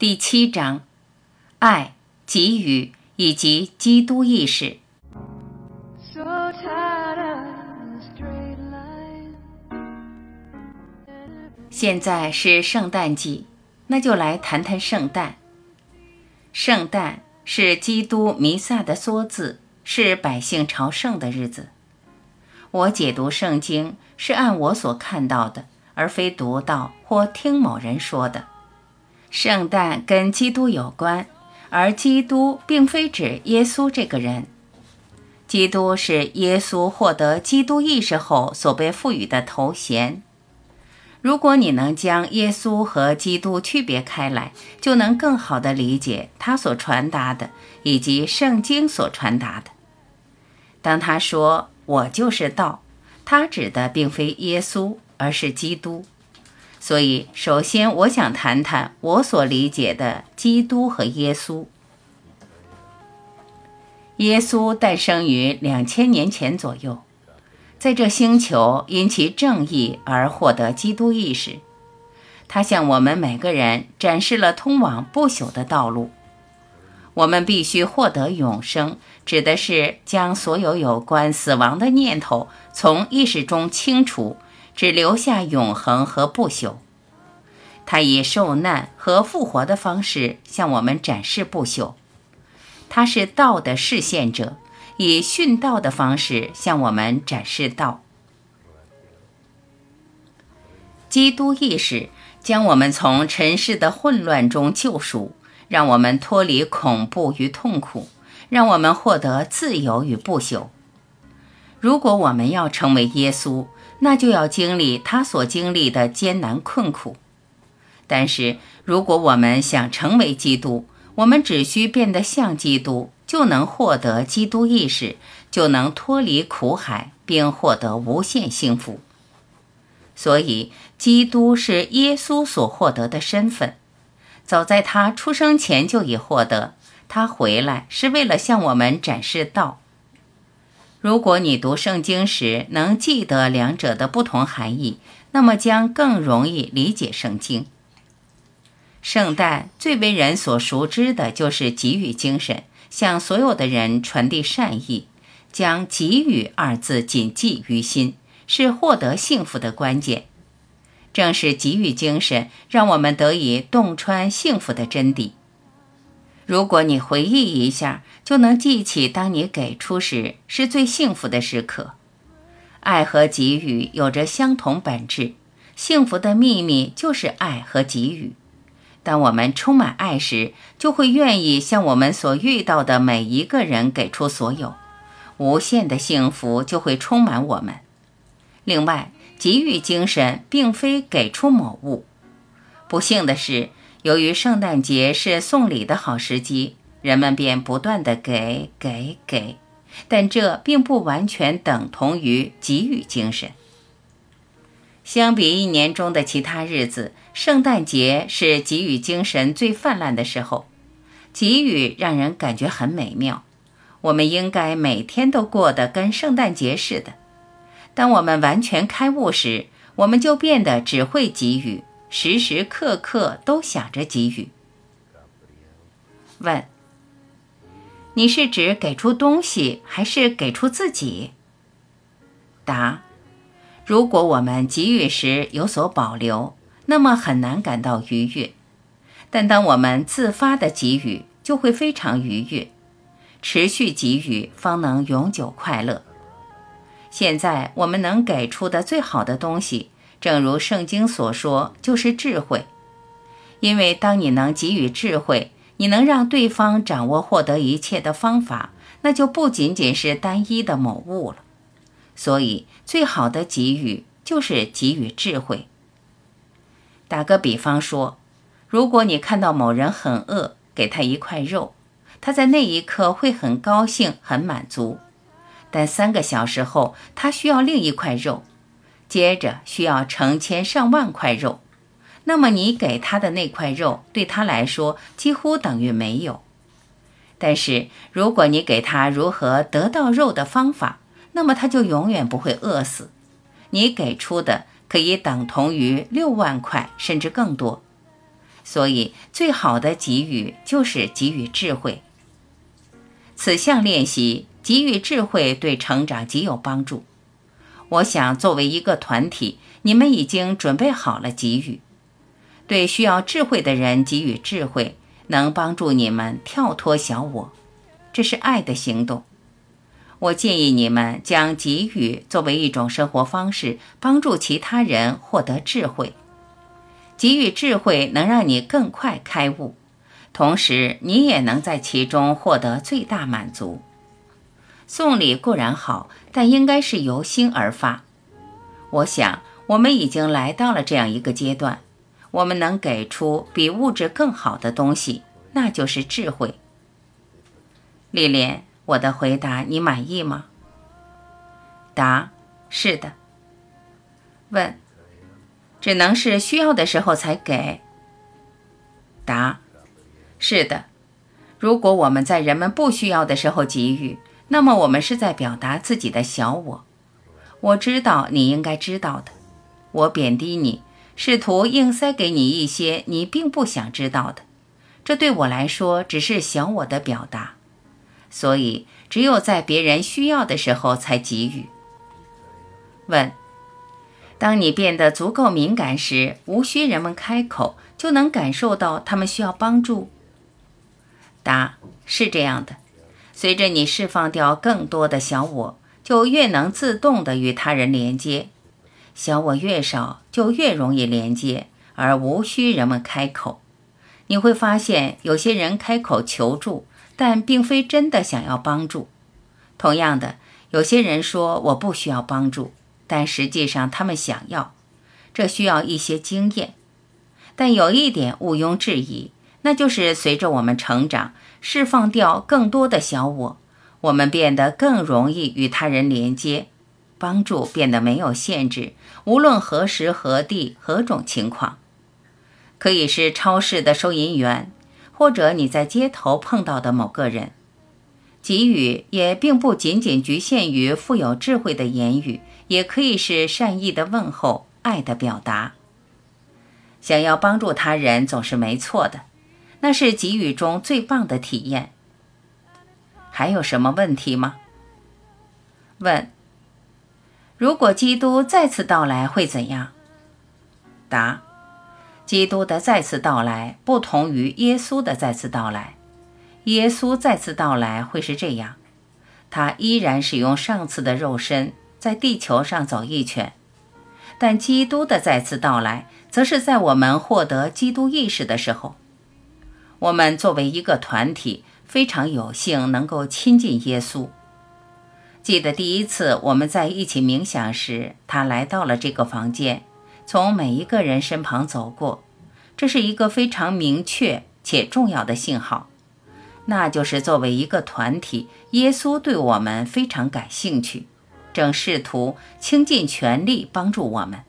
第七章：爱、给予以及基督意识。现在是圣诞季，那就来谈谈圣诞。圣诞是基督弥撒的缩字，是百姓朝圣的日子。我解读圣经是按我所看到的，而非读到或听某人说的。圣诞跟基督有关，而基督并非指耶稣这个人。基督是耶稣获得基督意识后所被赋予的头衔。如果你能将耶稣和基督区别开来，就能更好地理解他所传达的以及圣经所传达的。当他说“我就是道”，他指的并非耶稣，而是基督。所以，首先我想谈谈我所理解的基督和耶稣。耶稣诞生于两千年前左右，在这星球因其正义而获得基督意识。他向我们每个人展示了通往不朽的道路。我们必须获得永生，指的是将所有有关死亡的念头从意识中清除，只留下永恒和不朽。他以受难和复活的方式向我们展示不朽。他是道的示现者，以殉道的方式向我们展示道。基督意识将我们从尘世的混乱中救赎，让我们脱离恐怖与痛苦，让我们获得自由与不朽。如果我们要成为耶稣，那就要经历他所经历的艰难困苦。但是，如果我们想成为基督，我们只需变得像基督，就能获得基督意识，就能脱离苦海，并获得无限幸福。所以，基督是耶稣所获得的身份，早在他出生前就已获得。他回来是为了向我们展示道。如果你读圣经时能记得两者的不同含义，那么将更容易理解圣经。圣诞最为人所熟知的就是给予精神，向所有的人传递善意，将“给予”二字谨记于心，是获得幸福的关键。正是给予精神，让我们得以洞穿幸福的真谛。如果你回忆一下，就能记起，当你给出时是最幸福的时刻。爱和给予有着相同本质，幸福的秘密就是爱和给予。当我们充满爱时，就会愿意向我们所遇到的每一个人给出所有，无限的幸福就会充满我们。另外，给予精神并非给出某物。不幸的是，由于圣诞节是送礼的好时机，人们便不断的给给给，但这并不完全等同于给予精神。相比一年中的其他日子，圣诞节是给予精神最泛滥的时候。给予让人感觉很美妙，我们应该每天都过得跟圣诞节似的。当我们完全开悟时，我们就变得只会给予，时时刻刻都想着给予。问：你是指给出东西，还是给出自己？答：如果我们给予时有所保留，那么很难感到愉悦；但当我们自发的给予，就会非常愉悦。持续给予，方能永久快乐。现在我们能给出的最好的东西，正如圣经所说，就是智慧。因为当你能给予智慧，你能让对方掌握获得一切的方法，那就不仅仅是单一的某物了。所以，最好的给予就是给予智慧。打个比方说，如果你看到某人很饿，给他一块肉，他在那一刻会很高兴、很满足。但三个小时后，他需要另一块肉，接着需要成千上万块肉。那么你给他的那块肉，对他来说几乎等于没有。但是如果你给他如何得到肉的方法，那么他就永远不会饿死。你给出的可以等同于六万块，甚至更多。所以最好的给予就是给予智慧。此项练习给予智慧，对成长极有帮助。我想，作为一个团体，你们已经准备好了给予，对需要智慧的人给予智慧，能帮助你们跳脱小我，这是爱的行动。我建议你们将给予作为一种生活方式，帮助其他人获得智慧。给予智慧能让你更快开悟，同时你也能在其中获得最大满足。送礼固然好，但应该是由心而发。我想，我们已经来到了这样一个阶段，我们能给出比物质更好的东西，那就是智慧。丽莲，我的回答你满意吗？答：是的。问：只能是需要的时候才给？答：是的。如果我们在人们不需要的时候给予，那么我们是在表达自己的小我。我知道你应该知道的。我贬低你，试图硬塞给你一些你并不想知道的。这对我来说只是小我的表达。所以，只有在别人需要的时候才给予。问：当你变得足够敏感时，无需人们开口就能感受到他们需要帮助？答：是这样的。随着你释放掉更多的小我，就越能自动的与他人连接。小我越少，就越容易连接，而无需人们开口。你会发现，有些人开口求助，但并非真的想要帮助。同样的，有些人说我不需要帮助，但实际上他们想要。这需要一些经验。但有一点毋庸置疑，那就是随着我们成长。释放掉更多的小我，我们变得更容易与他人连接，帮助变得没有限制，无论何时何地何种情况，可以是超市的收银员，或者你在街头碰到的某个人。给予也并不仅仅局限于富有智慧的言语，也可以是善意的问候、爱的表达。想要帮助他人总是没错的。那是给予中最棒的体验。还有什么问题吗？问：如果基督再次到来会怎样？答：基督的再次到来不同于耶稣的再次到来。耶稣再次到来会是这样：他依然使用上次的肉身在地球上走一圈，但基督的再次到来，则是在我们获得基督意识的时候。我们作为一个团体，非常有幸能够亲近耶稣。记得第一次我们在一起冥想时，他来到了这个房间，从每一个人身旁走过。这是一个非常明确且重要的信号，那就是作为一个团体，耶稣对我们非常感兴趣，正试图倾尽全力帮助我们。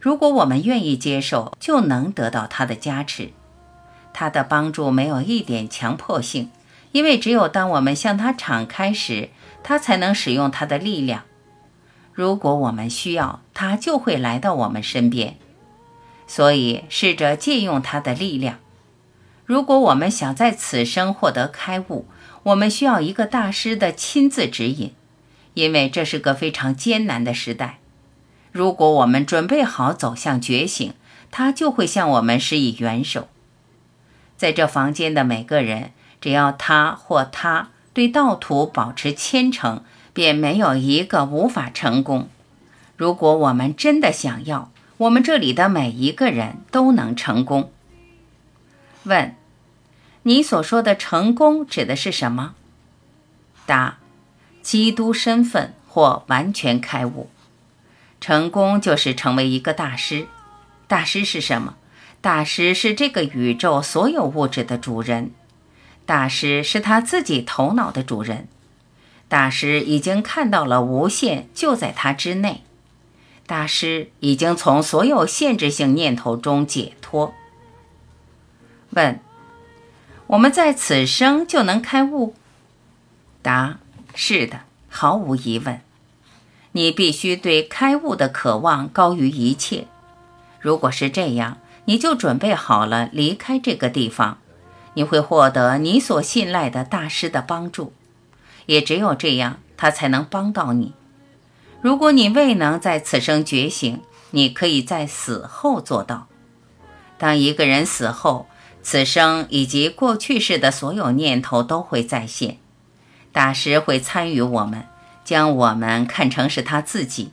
如果我们愿意接受，就能得到他的加持。他的帮助没有一点强迫性，因为只有当我们向他敞开时，他才能使用他的力量。如果我们需要，他就会来到我们身边。所以，试着借用他的力量。如果我们想在此生获得开悟，我们需要一个大师的亲自指引，因为这是个非常艰难的时代。如果我们准备好走向觉醒，他就会向我们施以援手。在这房间的每个人，只要他或她对道途保持虔诚，便没有一个无法成功。如果我们真的想要，我们这里的每一个人都能成功。问：你所说的成功指的是什么？答：基督身份或完全开悟。成功就是成为一个大师。大师是什么？大师是这个宇宙所有物质的主人，大师是他自己头脑的主人，大师已经看到了无限就在他之内，大师已经从所有限制性念头中解脱。问：我们在此生就能开悟？答：是的，毫无疑问。你必须对开悟的渴望高于一切。如果是这样。你就准备好了离开这个地方，你会获得你所信赖的大师的帮助，也只有这样，他才能帮到你。如果你未能在此生觉醒，你可以在死后做到。当一个人死后，此生以及过去世的所有念头都会再现，大师会参与我们，将我们看成是他自己。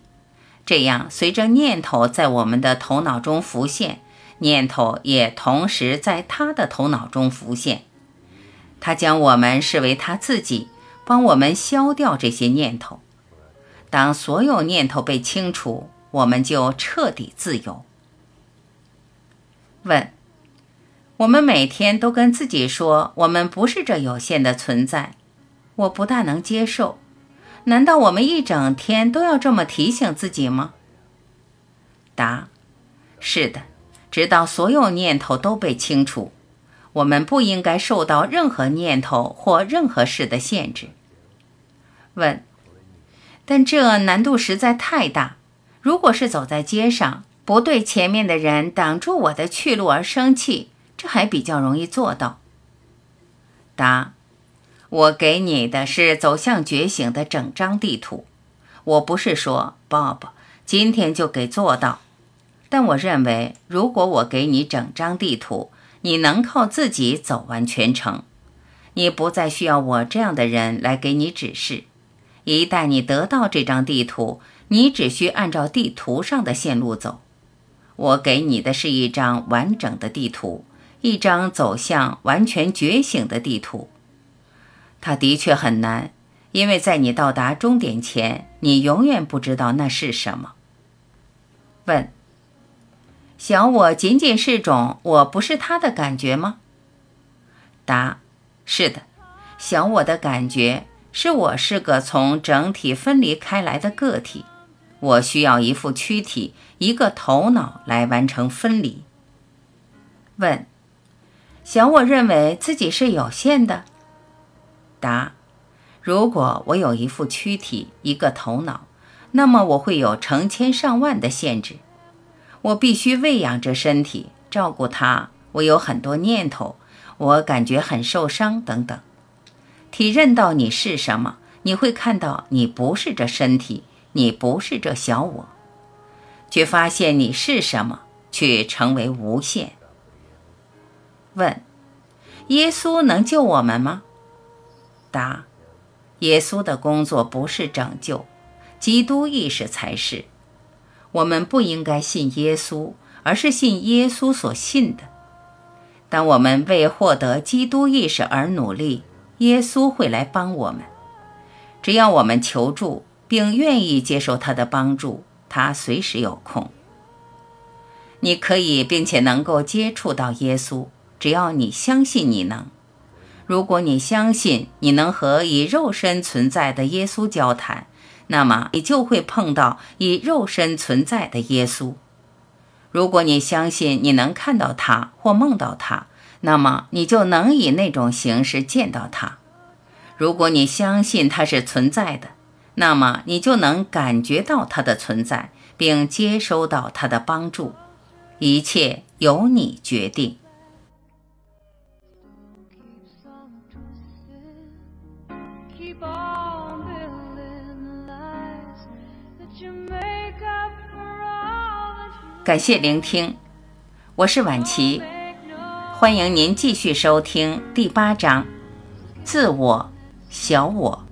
这样，随着念头在我们的头脑中浮现，念头也同时在他的头脑中浮现。他将我们视为他自己，帮我们消掉这些念头。当所有念头被清除，我们就彻底自由。问：我们每天都跟自己说，我们不是这有限的存在，我不大能接受。难道我们一整天都要这么提醒自己吗？答：是的，直到所有念头都被清除。我们不应该受到任何念头或任何事的限制。问：但这难度实在太大。如果是走在街上，不对前面的人挡住我的去路而生气，这还比较容易做到。答。我给你的是走向觉醒的整张地图，我不是说 Bob 今天就给做到，但我认为，如果我给你整张地图，你能靠自己走完全程，你不再需要我这样的人来给你指示。一旦你得到这张地图，你只需按照地图上的线路走。我给你的是一张完整的地图，一张走向完全觉醒的地图。它的确很难，因为在你到达终点前，你永远不知道那是什么。问：小我仅仅是种我不是他的感觉吗？答：是的，小我的感觉是我是个从整体分离开来的个体，我需要一副躯体、一个头脑来完成分离。问：小我认为自己是有限的。答：如果我有一副躯体、一个头脑，那么我会有成千上万的限制。我必须喂养着身体，照顾它。我有很多念头，我感觉很受伤，等等。体认到你是什么，你会看到你不是这身体，你不是这小我。去发现你是什么，去成为无限。问：耶稣能救我们吗？答：耶稣的工作不是拯救，基督意识才是。我们不应该信耶稣，而是信耶稣所信的。当我们为获得基督意识而努力，耶稣会来帮我们。只要我们求助并愿意接受他的帮助，他随时有空。你可以并且能够接触到耶稣，只要你相信你能。如果你相信你能和以肉身存在的耶稣交谈，那么你就会碰到以肉身存在的耶稣。如果你相信你能看到他或梦到他，那么你就能以那种形式见到他。如果你相信他是存在的，那么你就能感觉到他的存在，并接收到他的帮助。一切由你决定。感谢聆听，我是婉琪，欢迎您继续收听第八章：自我、小我。